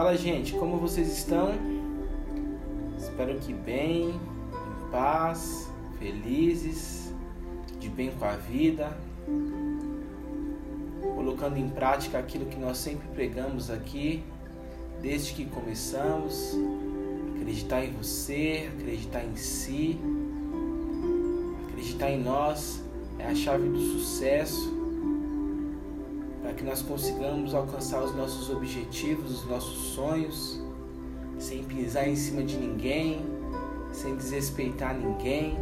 Fala, gente, como vocês estão? Espero que bem, em paz, felizes, de bem com a vida, colocando em prática aquilo que nós sempre pregamos aqui, desde que começamos. Acreditar em você, acreditar em si, acreditar em nós é a chave do sucesso que nós consigamos alcançar os nossos objetivos, os nossos sonhos, sem pisar em cima de ninguém, sem desrespeitar ninguém.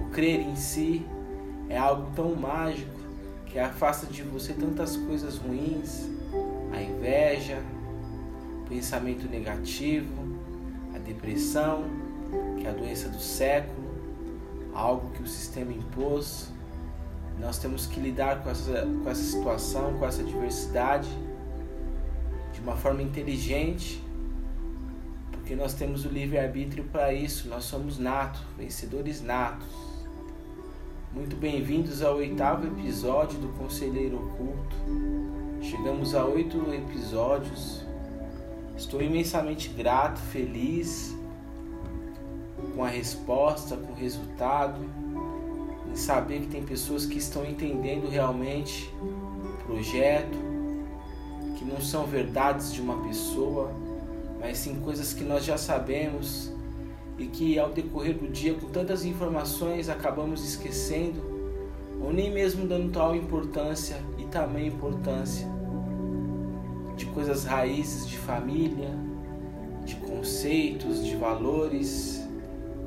O crer em si é algo tão mágico que afasta de você tantas coisas ruins, a inveja, o pensamento negativo, a depressão, que é a doença do século, algo que o sistema impôs nós temos que lidar com essa, com essa situação, com essa diversidade de uma forma inteligente, porque nós temos o livre-arbítrio para isso, nós somos natos, vencedores natos. Muito bem-vindos ao oitavo episódio do Conselheiro Oculto. Chegamos a oito episódios. Estou imensamente grato, feliz com a resposta, com o resultado em saber que tem pessoas que estão entendendo realmente o projeto, que não são verdades de uma pessoa, mas sim coisas que nós já sabemos e que ao decorrer do dia, com tantas informações, acabamos esquecendo ou nem mesmo dando tal importância e também importância de coisas raízes de família, de conceitos, de valores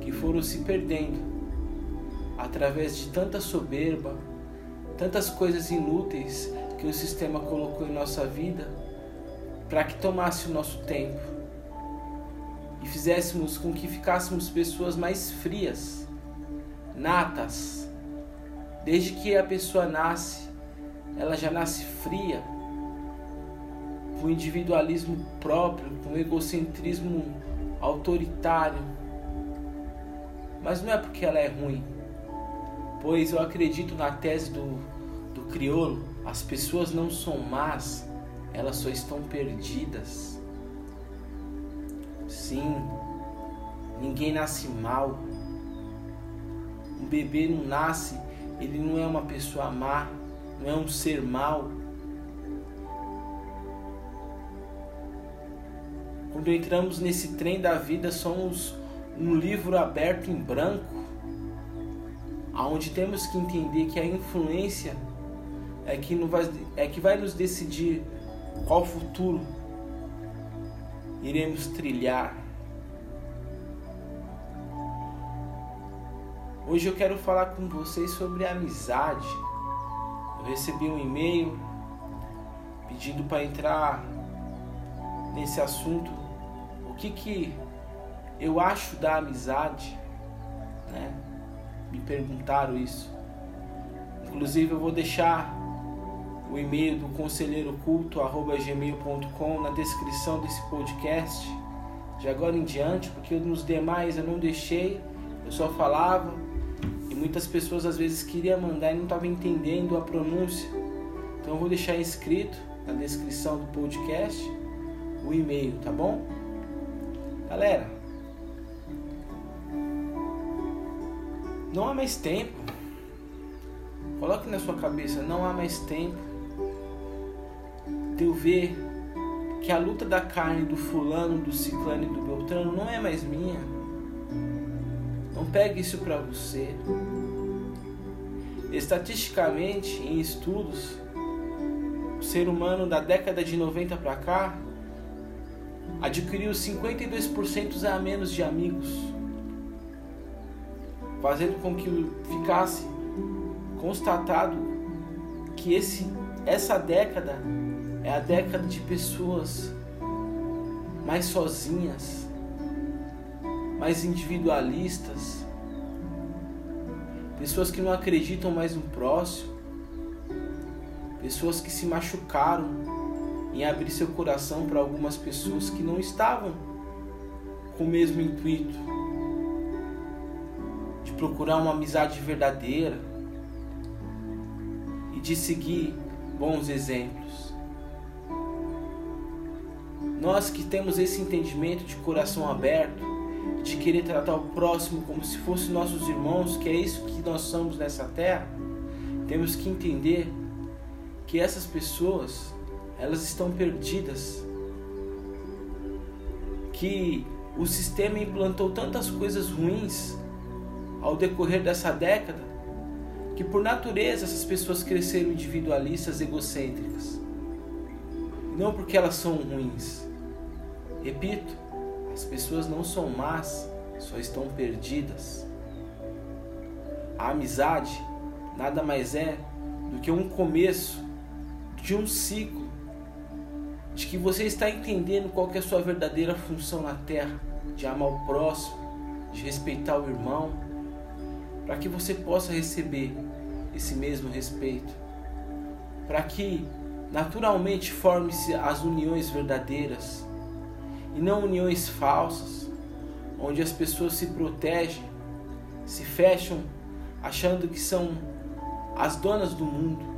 que foram se perdendo através de tanta soberba, tantas coisas inúteis que o sistema colocou em nossa vida para que tomasse o nosso tempo e fizéssemos com que ficássemos pessoas mais frias, natas. Desde que a pessoa nasce, ela já nasce fria, com individualismo próprio, com egocentrismo autoritário. Mas não é porque ela é ruim, pois eu acredito na tese do, do crioulo: as pessoas não são más, elas só estão perdidas. Sim, ninguém nasce mal. Um bebê não nasce, ele não é uma pessoa má, não é um ser mau. Quando entramos nesse trem da vida, somos um livro aberto em branco aonde temos que entender que a influência é que, vai, é que vai nos decidir qual futuro iremos trilhar. Hoje eu quero falar com vocês sobre amizade. Eu recebi um e-mail pedindo para entrar nesse assunto. O que que eu acho da amizade, né? Me perguntaram isso. Inclusive eu vou deixar o e-mail do conselheiroculto@gmail.com na descrição desse podcast de agora em diante, porque nos demais eu não deixei, eu só falava e muitas pessoas às vezes queriam mandar e não estavam entendendo a pronúncia. Então eu vou deixar escrito na descrição do podcast o e-mail, tá bom? Galera, Não há mais tempo. Coloque na sua cabeça, não há mais tempo de eu ver que a luta da carne do fulano, do ciclano e do beltrano não é mais minha. Não pegue isso para você. Estatisticamente, em estudos, o ser humano da década de 90 para cá adquiriu 52% a menos de amigos fazendo com que ficasse constatado que esse, essa década é a década de pessoas mais sozinhas, mais individualistas, pessoas que não acreditam mais no próximo, pessoas que se machucaram em abrir seu coração para algumas pessoas que não estavam com o mesmo intuito procurar uma amizade verdadeira e de seguir bons exemplos. nós que temos esse entendimento de coração aberto, de querer tratar o próximo como se fossem nossos irmãos, que é isso que nós somos nessa terra, temos que entender que essas pessoas, elas estão perdidas. Que o sistema implantou tantas coisas ruins ao decorrer dessa década, que por natureza essas pessoas cresceram individualistas, egocêntricas. Não porque elas são ruins. Repito, as pessoas não são más, só estão perdidas. A amizade nada mais é do que um começo de um ciclo de que você está entendendo qual é a sua verdadeira função na terra, de amar o próximo, de respeitar o irmão, para que você possa receber esse mesmo respeito, para que naturalmente forme-se as uniões verdadeiras e não uniões falsas, onde as pessoas se protegem, se fecham achando que são as donas do mundo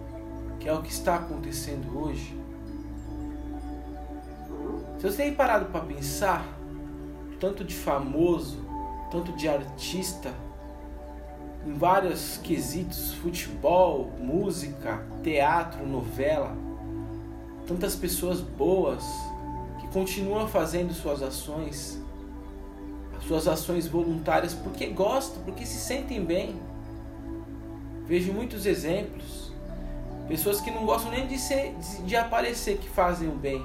que é o que está acontecendo hoje. Se você tem parado para pensar, tanto de famoso, tanto de artista, em vários quesitos, futebol, música, teatro, novela, tantas pessoas boas que continuam fazendo suas ações, suas ações voluntárias porque gostam, porque se sentem bem. Vejo muitos exemplos Pessoas que não gostam nem de, ser, de, aparecer, que fazem o bem.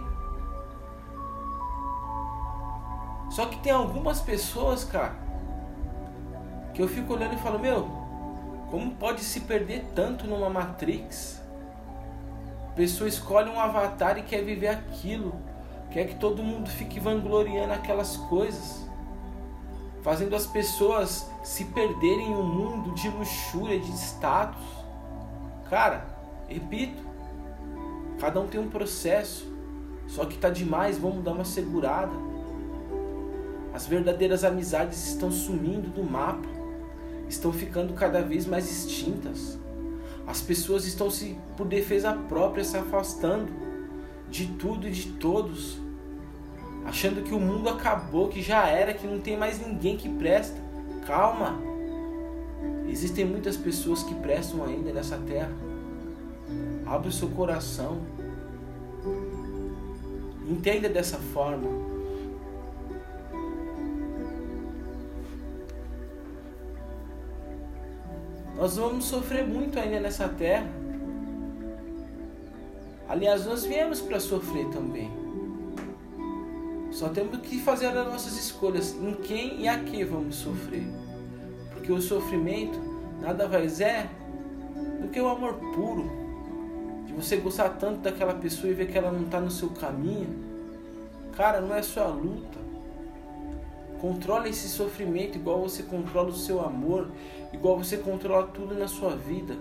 Só que tem algumas pessoas, cara, que eu fico olhando e falo, meu, como pode se perder tanto numa Matrix? A pessoa escolhe um avatar e quer viver aquilo, quer que todo mundo fique vangloriando aquelas coisas, fazendo as pessoas se perderem em um mundo de luxúria, de status. Cara, Repito, cada um tem um processo, só que tá demais, vamos dar uma segurada. As verdadeiras amizades estão sumindo do mapa, estão ficando cada vez mais extintas. As pessoas estão se, por defesa própria, se afastando de tudo e de todos, achando que o mundo acabou, que já era, que não tem mais ninguém que presta. Calma! Existem muitas pessoas que prestam ainda nessa terra. Abre o seu coração. Entenda dessa forma. Nós vamos sofrer muito ainda nessa terra. Aliás, nós viemos para sofrer também. Só temos que fazer as nossas escolhas em quem e a que vamos sofrer. Porque o sofrimento nada mais é do que o amor puro de você gostar tanto daquela pessoa e ver que ela não está no seu caminho, cara, não é sua luta. Controla esse sofrimento igual você controla o seu amor, igual você controla tudo na sua vida.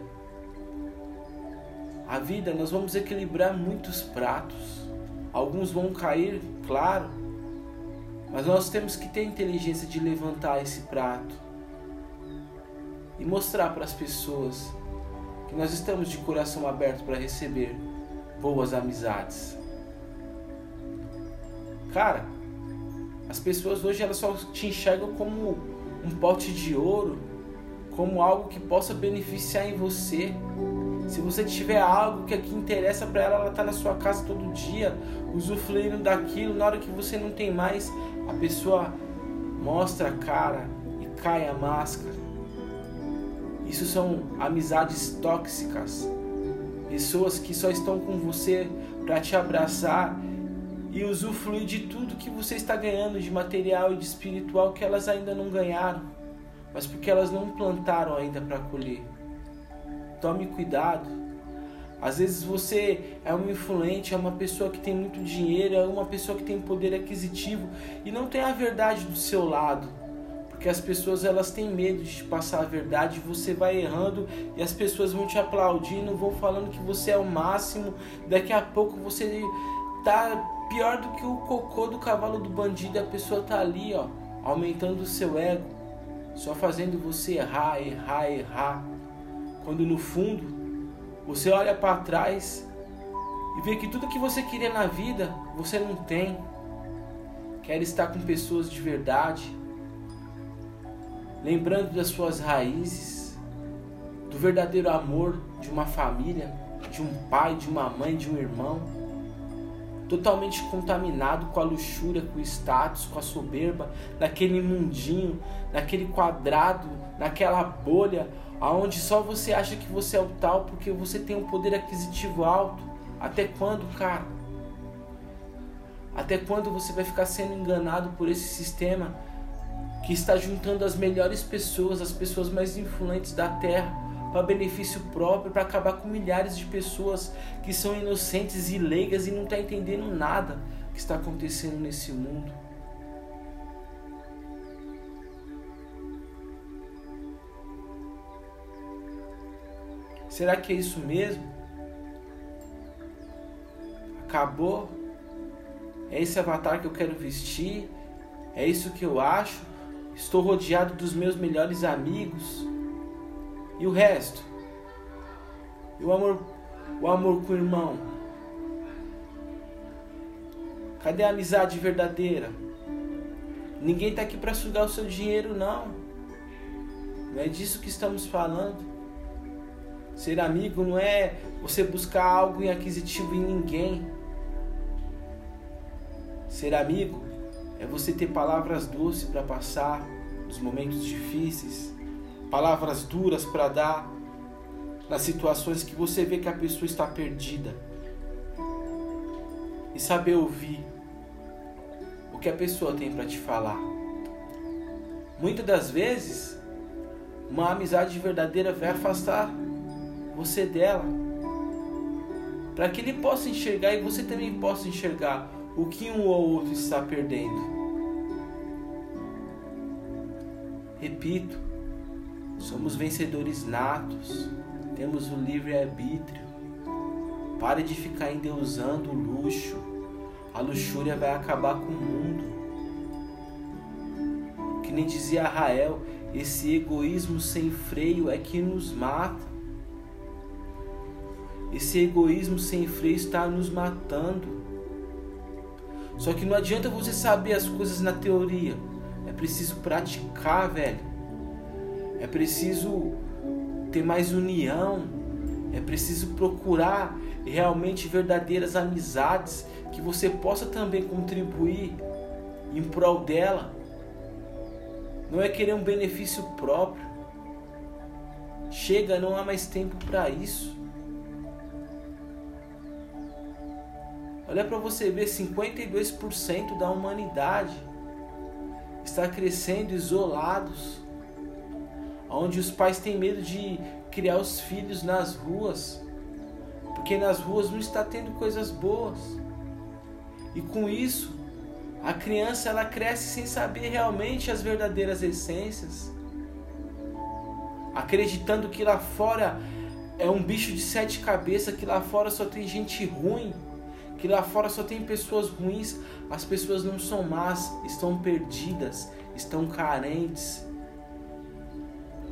A vida, nós vamos equilibrar muitos pratos. Alguns vão cair, claro, mas nós temos que ter inteligência de levantar esse prato e mostrar para as pessoas que nós estamos de coração aberto para receber boas amizades. Cara, as pessoas hoje elas só te enxergam como um pote de ouro, como algo que possa beneficiar em você. Se você tiver algo que aqui interessa para ela, ela tá na sua casa todo dia, usufruindo daquilo, na hora que você não tem mais, a pessoa mostra a cara e cai a máscara. Isso são amizades tóxicas. Pessoas que só estão com você para te abraçar e usufruir de tudo que você está ganhando de material e de espiritual que elas ainda não ganharam, mas porque elas não plantaram ainda para colher. Tome cuidado. Às vezes você é um influente, é uma pessoa que tem muito dinheiro, é uma pessoa que tem poder aquisitivo e não tem a verdade do seu lado porque as pessoas elas têm medo de te passar a verdade, você vai errando e as pessoas vão te aplaudindo, vão falando que você é o máximo. Daqui a pouco você tá pior do que o cocô do cavalo do bandido, a pessoa tá ali, ó, aumentando o seu ego, só fazendo você errar, errar, errar. Quando no fundo você olha para trás e vê que tudo que você queria na vida você não tem. quer estar com pessoas de verdade, lembrando das suas raízes, do verdadeiro amor de uma família, de um pai, de uma mãe, de um irmão, totalmente contaminado com a luxúria, com o status, com a soberba, naquele mundinho, naquele quadrado, naquela bolha, aonde só você acha que você é o tal porque você tem um poder aquisitivo alto. Até quando, cara? Até quando você vai ficar sendo enganado por esse sistema que está juntando as melhores pessoas, as pessoas mais influentes da Terra, para benefício próprio, para acabar com milhares de pessoas que são inocentes e leigas e não estão tá entendendo nada que está acontecendo nesse mundo? Será que é isso mesmo? Acabou? É esse avatar que eu quero vestir? É isso que eu acho? Estou rodeado dos meus melhores amigos? E o resto? E o amor, o amor com o irmão? Cadê a amizade verdadeira? Ninguém está aqui para sugar o seu dinheiro, não. Não é disso que estamos falando. Ser amigo não é você buscar algo aquisitivo em ninguém. Ser amigo é você ter palavras doces para passar nos momentos difíceis, palavras duras para dar nas situações que você vê que a pessoa está perdida. E saber ouvir o que a pessoa tem para te falar. Muitas das vezes, uma amizade verdadeira vai afastar você dela, para que ele possa enxergar e você também possa enxergar o que um ou outro está perdendo. Repito, somos vencedores natos, temos o livre arbítrio. Pare de ficar endeusando o luxo. A luxúria vai acabar com o mundo. Que nem dizia Rael, esse egoísmo sem freio é que nos mata. Esse egoísmo sem freio está nos matando. Só que não adianta você saber as coisas na teoria. É preciso praticar, velho. É preciso ter mais união. É preciso procurar realmente verdadeiras amizades que você possa também contribuir em prol dela. Não é querer um benefício próprio. Chega, não há mais tempo para isso. Olha para você ver, 52% da humanidade está crescendo isolados, onde os pais têm medo de criar os filhos nas ruas, porque nas ruas não está tendo coisas boas. E com isso, a criança ela cresce sem saber realmente as verdadeiras essências, acreditando que lá fora é um bicho de sete cabeças, que lá fora só tem gente ruim que lá fora só tem pessoas ruins, as pessoas não são más, estão perdidas, estão carentes,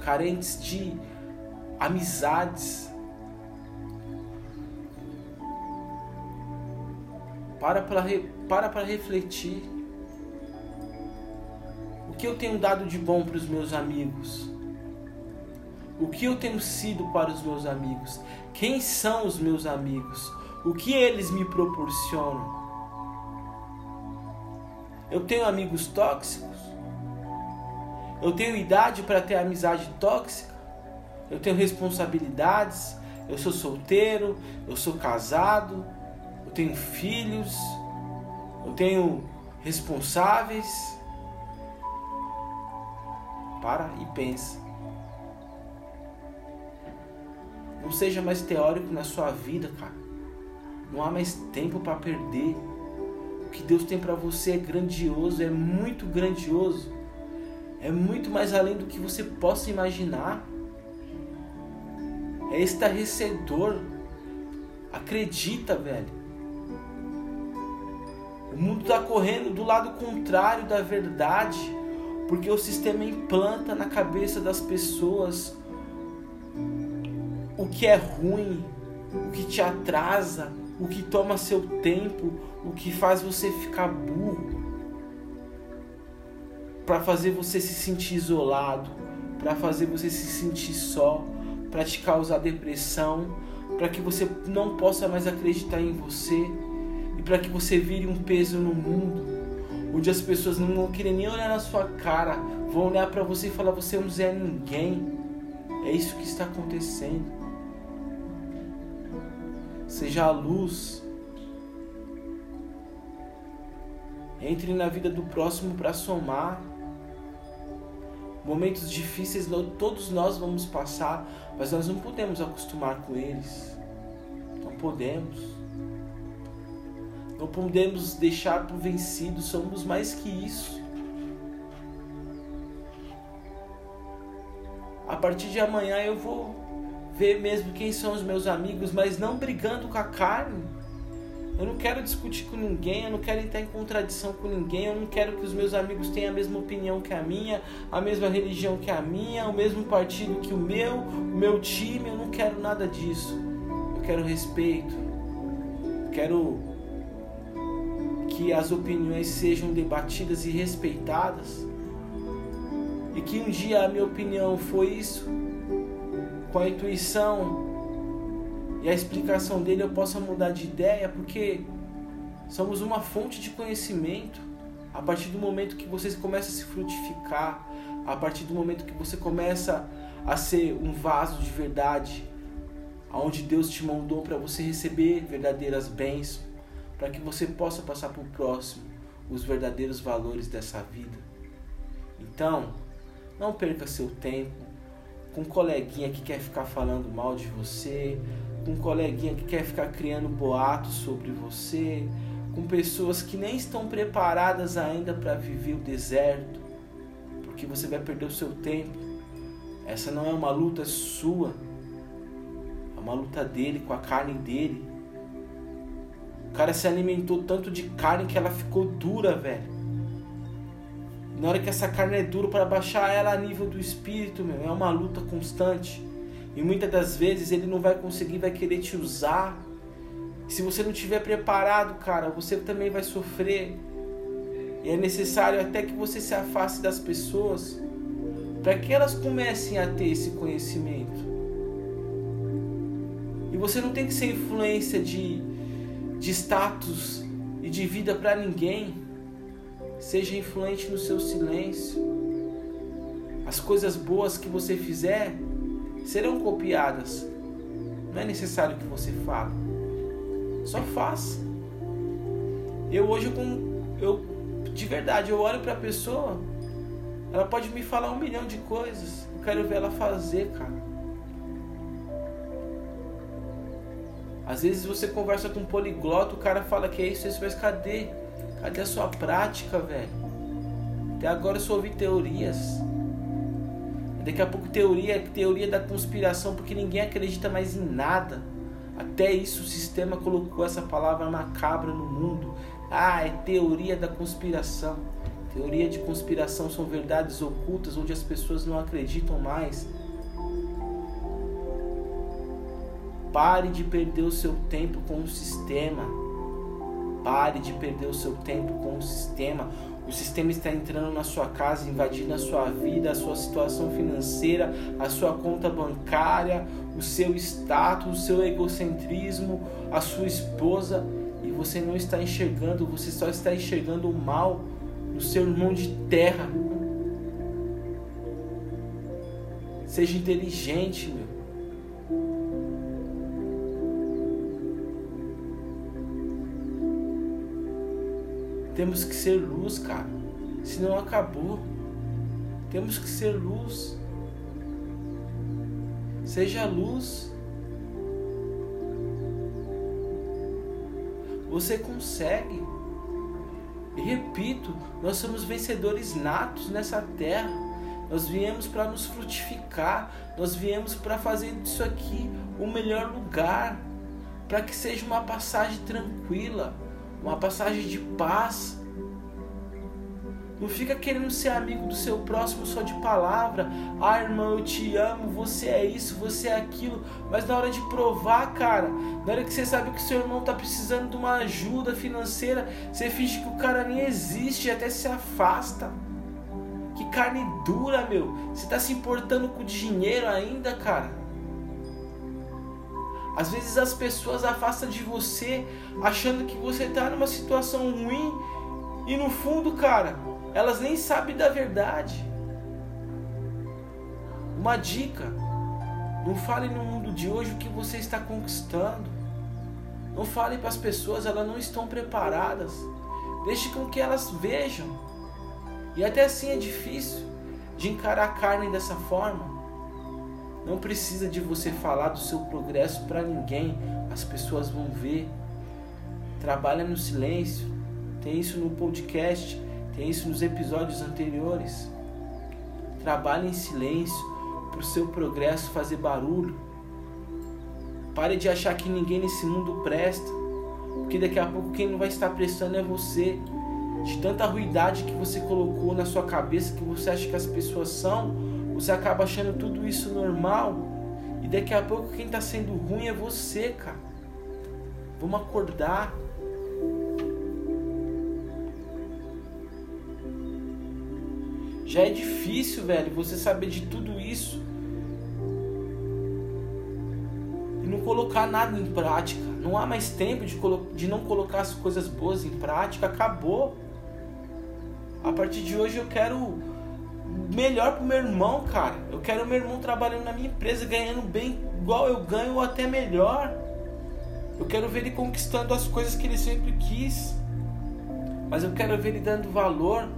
carentes de amizades. Para para, para refletir. O que eu tenho dado de bom para os meus amigos? O que eu tenho sido para os meus amigos? Quem são os meus amigos? o que eles me proporcionam. Eu tenho amigos tóxicos? Eu tenho idade para ter amizade tóxica? Eu tenho responsabilidades? Eu sou solteiro? Eu sou casado? Eu tenho filhos? Eu tenho responsáveis? Para e pensa. Não seja mais teórico na sua vida, cara. Não há mais tempo para perder. O que Deus tem para você é grandioso, é muito grandioso. É muito mais além do que você possa imaginar. É estarrecedor. Acredita, velho. O mundo está correndo do lado contrário da verdade, porque o sistema implanta na cabeça das pessoas o que é ruim, o que te atrasa, o que toma seu tempo, o que faz você ficar burro. Para fazer você se sentir isolado, para fazer você se sentir só, para te causar depressão, para que você não possa mais acreditar em você e para que você vire um peso no mundo, onde as pessoas não vão querer nem olhar na sua cara, vão olhar para você e falar você não é ninguém. É isso que está acontecendo. Seja a luz. Entre na vida do próximo para somar. Momentos difíceis todos nós vamos passar, mas nós não podemos acostumar com eles. Não podemos. Não podemos deixar por vencido, somos mais que isso. A partir de amanhã eu vou ver mesmo quem são os meus amigos, mas não brigando com a carne eu não quero discutir com ninguém, eu não quero entrar em contradição com ninguém, eu não quero que os meus amigos tenham a mesma opinião que a minha, a mesma religião que a minha, o mesmo partido que o meu, o meu time, eu não quero nada disso. Eu quero respeito. Eu quero que as opiniões sejam debatidas e respeitadas. E que um dia a minha opinião foi isso, com a intuição a explicação dele eu possa mudar de ideia, porque somos uma fonte de conhecimento. A partir do momento que você começa a se frutificar, a partir do momento que você começa a ser um vaso de verdade, aonde Deus te mandou para você receber verdadeiras bênçãos, para que você possa passar para o próximo os verdadeiros valores dessa vida. Então, não perca seu tempo com um coleguinha que quer ficar falando mal de você, com um coleguinha que quer ficar criando boatos sobre você, com pessoas que nem estão preparadas ainda para viver o deserto, porque você vai perder o seu tempo. Essa não é uma luta sua, é uma luta dele com a carne dele. O cara se alimentou tanto de carne que ela ficou dura, velho. Na hora que essa carne é dura para baixar ela a nível do espírito, meu, é uma luta constante. E muitas das vezes ele não vai conseguir, vai querer te usar. Se você não estiver preparado, cara, você também vai sofrer. E é necessário até que você se afaste das pessoas para que elas comecem a ter esse conhecimento. E você não tem que ser influência de, de status e de vida para ninguém. Seja influente no seu silêncio. As coisas boas que você fizer, serão copiadas. Não é necessário que você fale. Só faça. Eu hoje com eu de verdade eu olho para a pessoa, ela pode me falar um milhão de coisas. Eu quero ver ela fazer, cara. Às vezes você conversa com um poliglota, o cara fala que é isso, isso, mas cadê? Cadê a sua prática, velho? Até agora eu só ouvi teorias. Daqui a pouco teoria, teoria da conspiração, porque ninguém acredita mais em nada. Até isso o sistema colocou essa palavra macabra no mundo. Ah, é teoria da conspiração. Teoria de conspiração são verdades ocultas onde as pessoas não acreditam mais. Pare de perder o seu tempo com o sistema. Pare de perder o seu tempo com o sistema. O sistema está entrando na sua casa, invadindo a sua vida, a sua situação financeira, a sua conta bancária, o seu status, o seu egocentrismo, a sua esposa, e você não está enxergando, você só está enxergando o mal do seu irmão de terra. Seja inteligente, meu. Temos que ser luz, cara. Senão acabou. Temos que ser luz. Seja luz. Você consegue. E repito, nós somos vencedores natos nessa terra. Nós viemos para nos frutificar. Nós viemos para fazer disso aqui o melhor lugar. Para que seja uma passagem tranquila uma passagem de paz. Não fica querendo ser amigo do seu próximo só de palavra. Ah, irmão, eu te amo, você é isso, você é aquilo. Mas na hora de provar, cara, na hora que você sabe que seu irmão tá precisando de uma ajuda financeira, você finge que o cara nem existe e até se afasta. Que carne dura, meu. Você tá se importando com dinheiro ainda, cara. Às vezes as pessoas afastam de você achando que você tá numa situação ruim e no fundo, cara, elas nem sabem da verdade. Uma dica: não fale no mundo de hoje o que você está conquistando. Não fale para as pessoas, elas não estão preparadas. Deixe com que elas vejam. E até assim é difícil de encarar a carne dessa forma. Não precisa de você falar do seu progresso para ninguém, as pessoas vão ver. Trabalha no silêncio. Tem isso no podcast, tem isso nos episódios anteriores. Trabalhe em silêncio para o seu progresso fazer barulho. Pare de achar que ninguém nesse mundo presta, porque daqui a pouco quem não vai estar prestando é você. De tanta ruidade que você colocou na sua cabeça que você acha que as pessoas são, você acaba achando tudo isso normal. E daqui a pouco quem está sendo ruim é você, cara. Vamos acordar. Já é difícil, velho, você saber de tudo isso e não colocar nada em prática. Não há mais tempo de, de não colocar as coisas boas em prática. Acabou. A partir de hoje eu quero melhor pro meu irmão, cara. Eu quero meu irmão trabalhando na minha empresa, ganhando bem igual eu ganho ou até melhor. Eu quero ver ele conquistando as coisas que ele sempre quis. Mas eu quero ver ele dando valor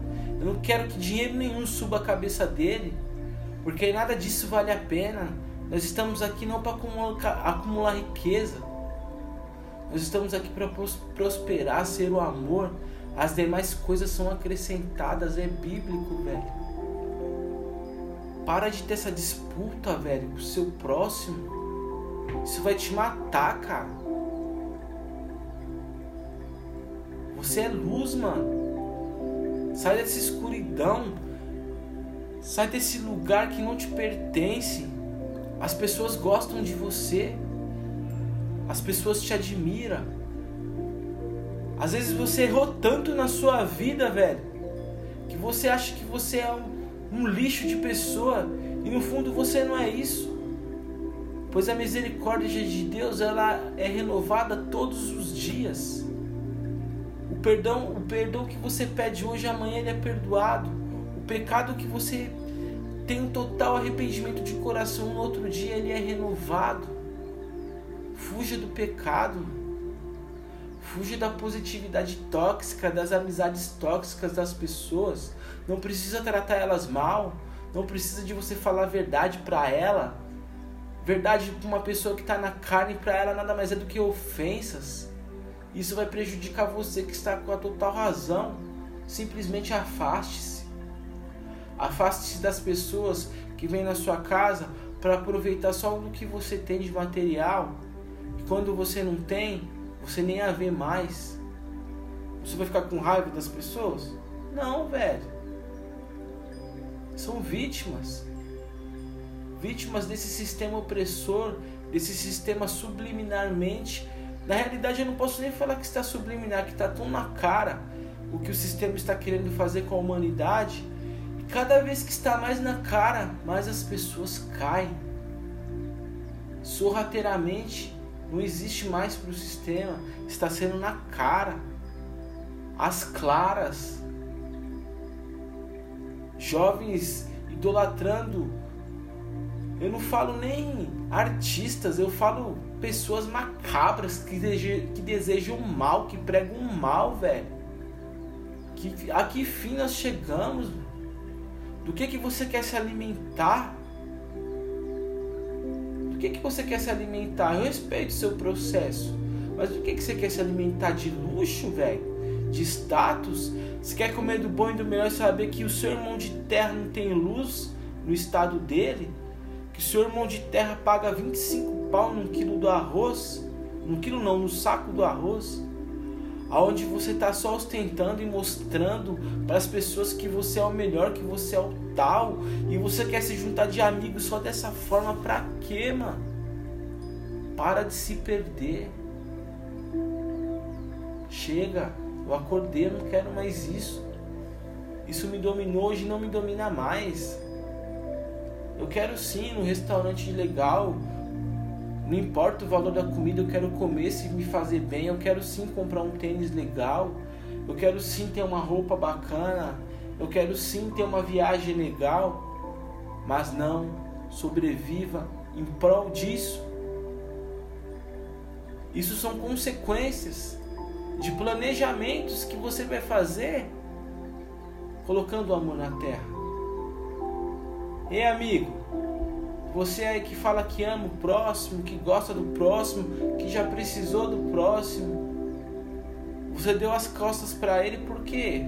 eu não quero que dinheiro nenhum suba a cabeça dele, porque nada disso vale a pena. Nós estamos aqui não para acumular, acumular riqueza. Nós estamos aqui para prosperar, ser o amor. As demais coisas são acrescentadas, é bíblico, velho. Para de ter essa disputa, velho, com o seu próximo. Isso vai te matar, cara. Você é luz, mano. Sai dessa escuridão. Sai desse lugar que não te pertence. As pessoas gostam de você. As pessoas te admiram. Às vezes você errou tanto na sua vida, velho, que você acha que você é um, um lixo de pessoa e no fundo você não é isso. Pois a misericórdia de Deus ela é renovada todos os dias perdão, o perdão que você pede hoje, amanhã ele é perdoado. O pecado que você tem um total arrependimento de coração, no outro dia ele é renovado. Fuja do pecado. Fuja da positividade tóxica, das amizades tóxicas das pessoas. Não precisa tratar elas mal. Não precisa de você falar a verdade para ela. Verdade para uma pessoa que está na carne, para ela nada mais é do que ofensas. Isso vai prejudicar você que está com a total razão. Simplesmente afaste-se. Afaste-se das pessoas que vêm na sua casa para aproveitar só o que você tem de material. E quando você não tem, você nem a vê mais. Você vai ficar com raiva das pessoas? Não, velho. São vítimas. Vítimas desse sistema opressor, desse sistema subliminarmente na realidade, eu não posso nem falar que está subliminar, que está tão na cara o que o sistema está querendo fazer com a humanidade. E cada vez que está mais na cara, mais as pessoas caem. Sorrateiramente, não existe mais para o sistema, está sendo na cara, as claras. Jovens idolatrando eu não falo nem artistas, eu falo pessoas macabras que, desejam, que desejam mal, que pregam mal, velho. Que, a que fim nós chegamos? Do que que você quer se alimentar? Que que você quer se alimentar? Eu respeito o seu processo, mas do que que você quer se alimentar? De luxo, velho? De status? Você quer comer do bom e do melhor e saber que o seu irmão de terra não tem luz no estado dele? que o seu irmão de terra paga 25 pau num quilo do arroz, num quilo não, no saco do arroz, aonde você está só ostentando e mostrando para as pessoas que você é o melhor, que você é o tal, e você quer se juntar de amigos só dessa forma, pra quê, mano? Para de se perder. Chega, eu acordei, eu não quero mais isso. Isso me dominou, hoje não me domina mais. Eu quero sim um restaurante legal. Não importa o valor da comida, eu quero comer se me fazer bem. Eu quero sim comprar um tênis legal. Eu quero sim ter uma roupa bacana. Eu quero sim ter uma viagem legal. Mas não sobreviva em prol disso. Isso são consequências de planejamentos que você vai fazer colocando o amor na terra. Ei, amigo, você aí que fala que ama o próximo, que gosta do próximo, que já precisou do próximo, você deu as costas para ele por quê?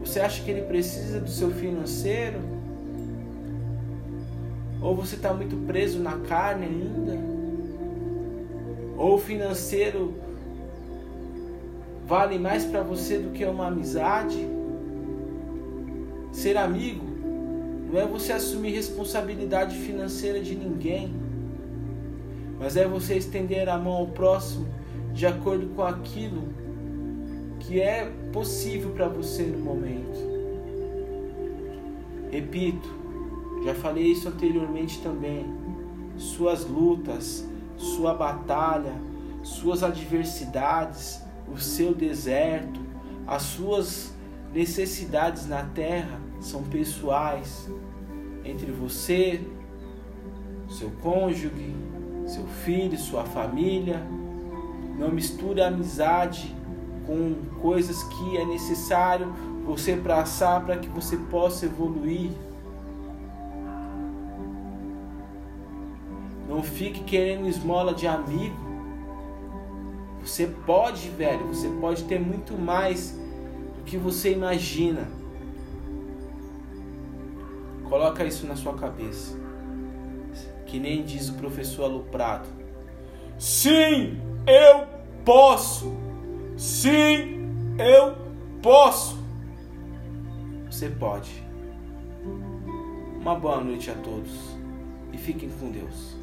Você acha que ele precisa do seu financeiro? Ou você está muito preso na carne ainda? Ou o financeiro vale mais para você do que uma amizade? Ser amigo não é você assumir responsabilidade financeira de ninguém, mas é você estender a mão ao próximo de acordo com aquilo que é possível para você no momento. Repito, já falei isso anteriormente também. Suas lutas, sua batalha, suas adversidades, o seu deserto, as suas necessidades na terra são pessoais entre você, seu cônjuge, seu filho, sua família. Não misture amizade com coisas que é necessário você passar para que você possa evoluir. Não fique querendo esmola de amigo. Você pode, velho, você pode ter muito mais do que você imagina. Coloca isso na sua cabeça. Que nem diz o professor Aluprado. Sim, eu posso. Sim, eu posso. Você pode. Uma boa noite a todos e fiquem com Deus.